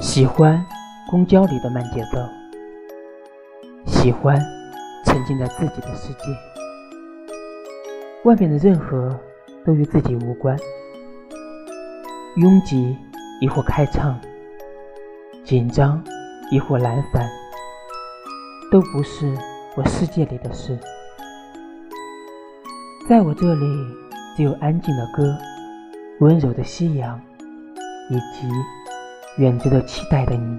喜欢公交里的慢节奏，喜欢沉浸在自己的世界，外面的任何都与自己无关。拥挤亦或开畅，紧张亦或懒散，都不是我世界里的事。在我这里，只有安静的歌，温柔的夕阳，以及。远值得期待的你。